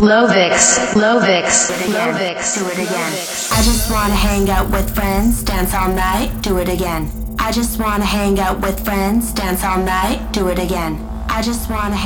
Lovix, Lovix, Lovix. Do it again. I just wanna hang out with friends, dance all night, do it again. I just wanna hang out with friends, dance all night, do it again.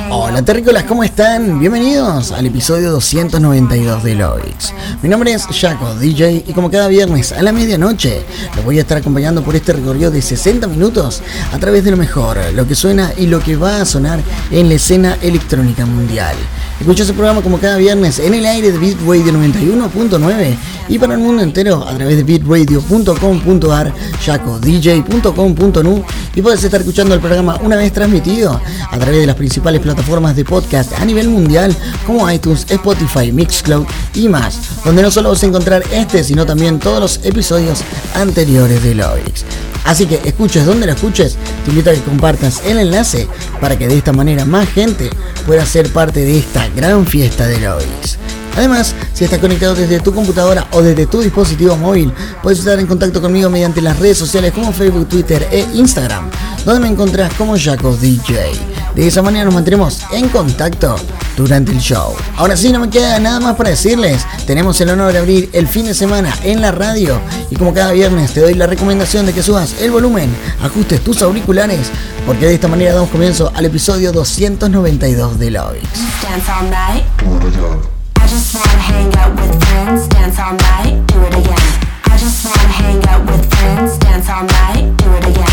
Hola terrícolas, ¿cómo están? Bienvenidos al episodio 292 de Lovix. Mi nombre es Jaco, DJ, y como cada viernes a la medianoche, los voy a estar acompañando por este recorrido de 60 minutos a través de lo mejor, lo que suena y lo que va a sonar en la escena electrónica mundial. Escucha ese programa como cada viernes en el aire de Beat Radio 91.9 y para el mundo entero a través de beatradio.com.ar, jacodj.com.nu y puedes estar escuchando el programa una vez transmitido a través de las principales plataformas de podcast a nivel mundial como iTunes, Spotify, Mixcloud y más, donde no solo vas a encontrar este, sino también todos los episodios anteriores de Lovix. Así que escuches donde lo escuches, te invito a que compartas el enlace para que de esta manera más gente pueda ser parte de esta gran fiesta de Lovix. Además, si estás conectado desde tu computadora o desde tu dispositivo móvil, puedes estar en contacto conmigo mediante las redes sociales como Facebook, Twitter e Instagram, donde me encontrás como Jaco DJ. De esa manera nos mantendremos en contacto durante el show. Ahora sí, no me queda nada más para decirles. Tenemos el honor de abrir el fin de semana en la radio y como cada viernes te doy la recomendación de que subas el volumen, ajustes tus auriculares, porque de esta manera damos comienzo al episodio 292 de night. I.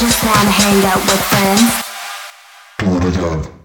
just wanna hang out with friends. Oh Do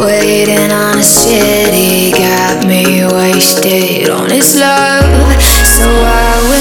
Waiting on a city got me wasted on its love. So I will.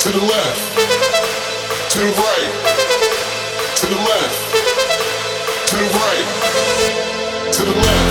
to the left, to the right, to the left, to the right, to the left.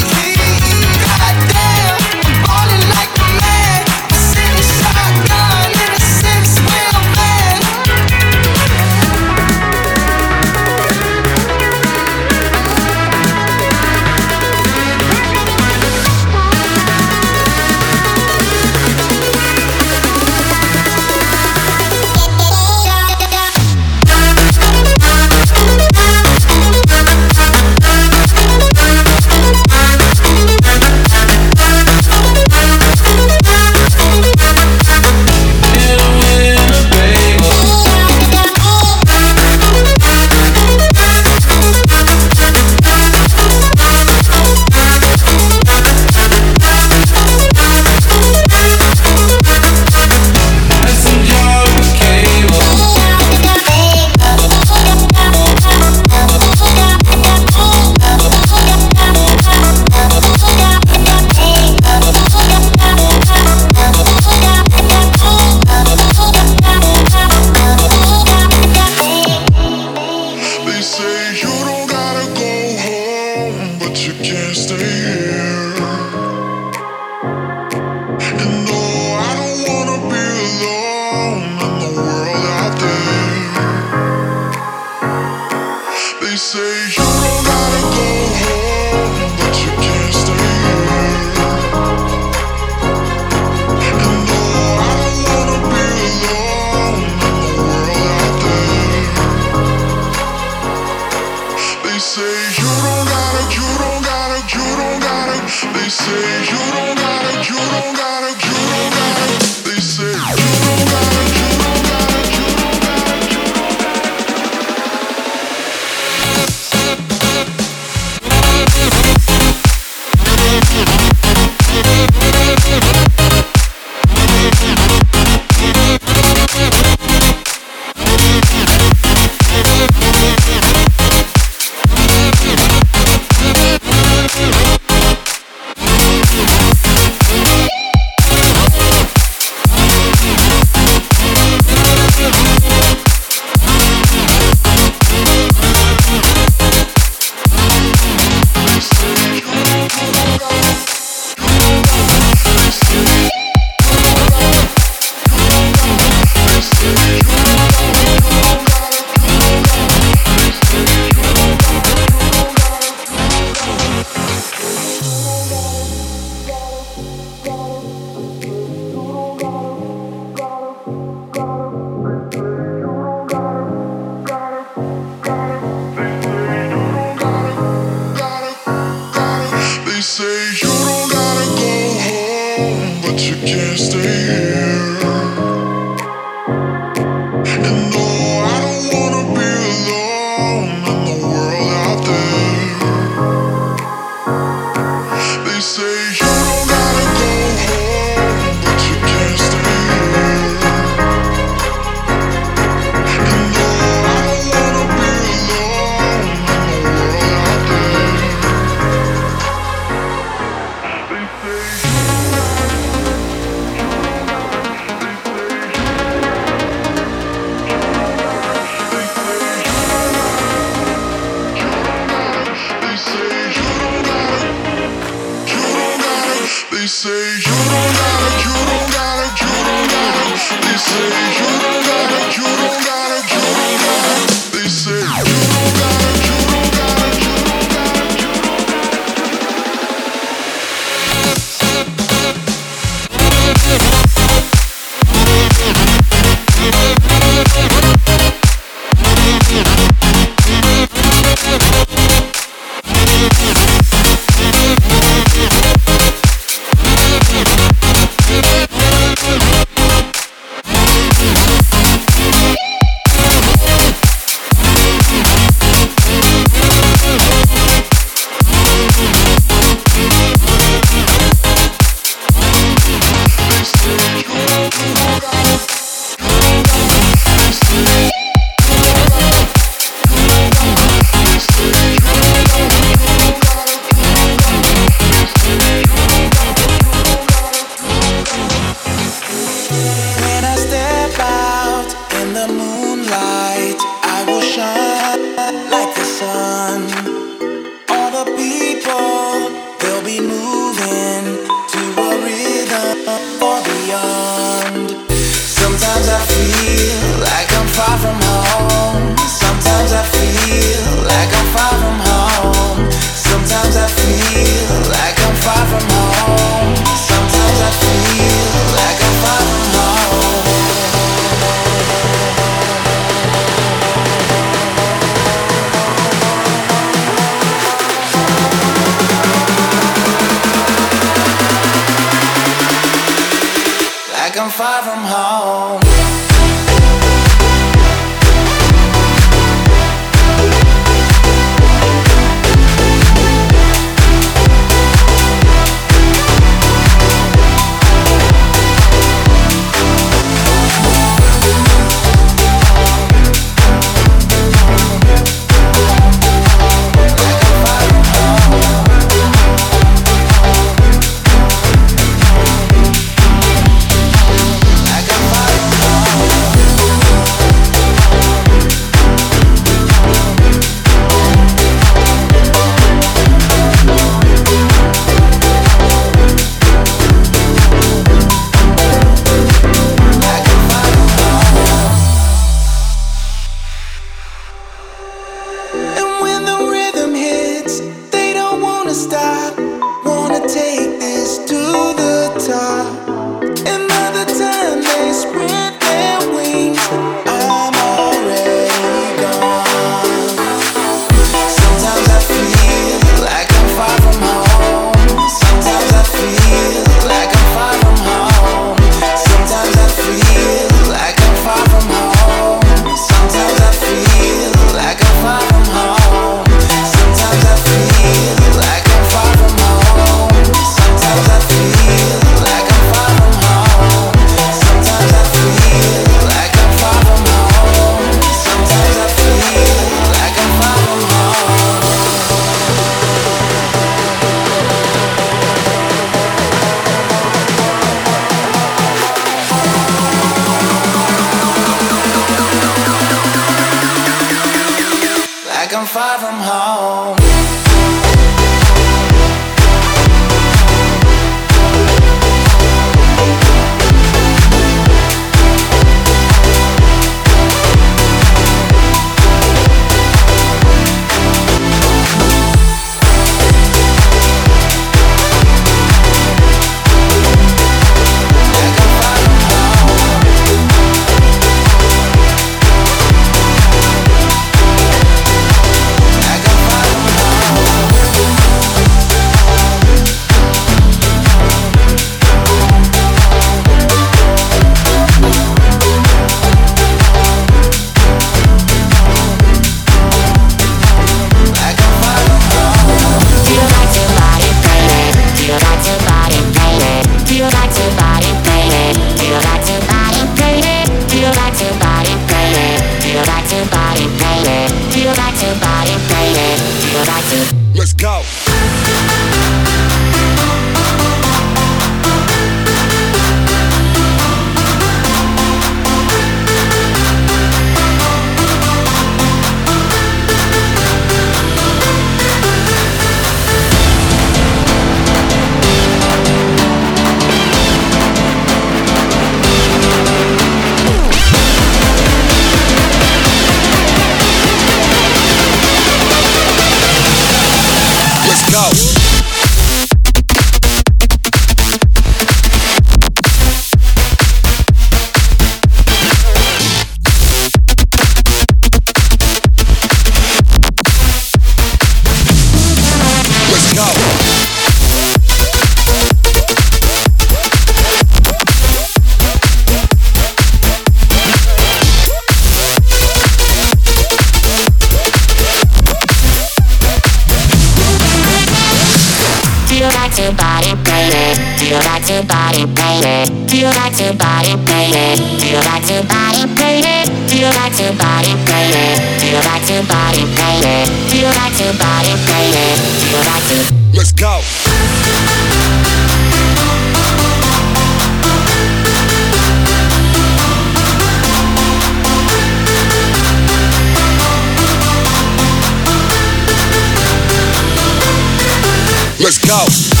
Let's go.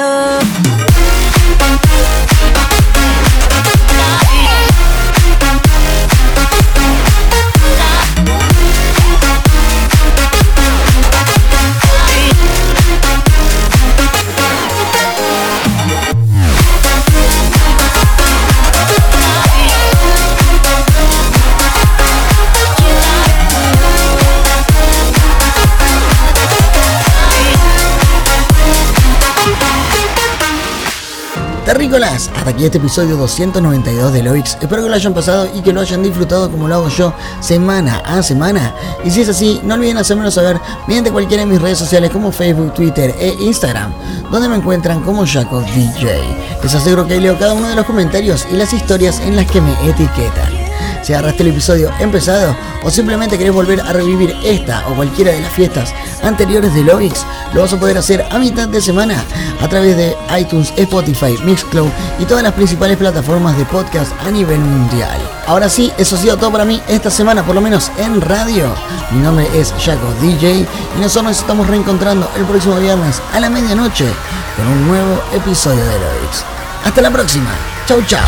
Drive Terrícolas, hasta aquí este episodio 292 de Loix. Espero que lo hayan pasado y que lo hayan disfrutado como lo hago yo semana a semana. Y si es así, no olviden hacérmelo saber mediante cualquiera de mis redes sociales como Facebook, Twitter e Instagram, donde me encuentran como Jaco DJ. Les aseguro que leo cada uno de los comentarios y las historias en las que me etiquetan. Si agarraste el episodio empezado o simplemente querés volver a revivir esta o cualquiera de las fiestas anteriores de Lovix, lo vas a poder hacer a mitad de semana a través de iTunes, Spotify, Mixcloud y todas las principales plataformas de podcast a nivel mundial. Ahora sí, eso ha sido todo para mí esta semana, por lo menos en radio. Mi nombre es Jaco DJ y nosotros nos estamos reencontrando el próximo viernes a la medianoche con un nuevo episodio de Lovix. Hasta la próxima. Chau chau.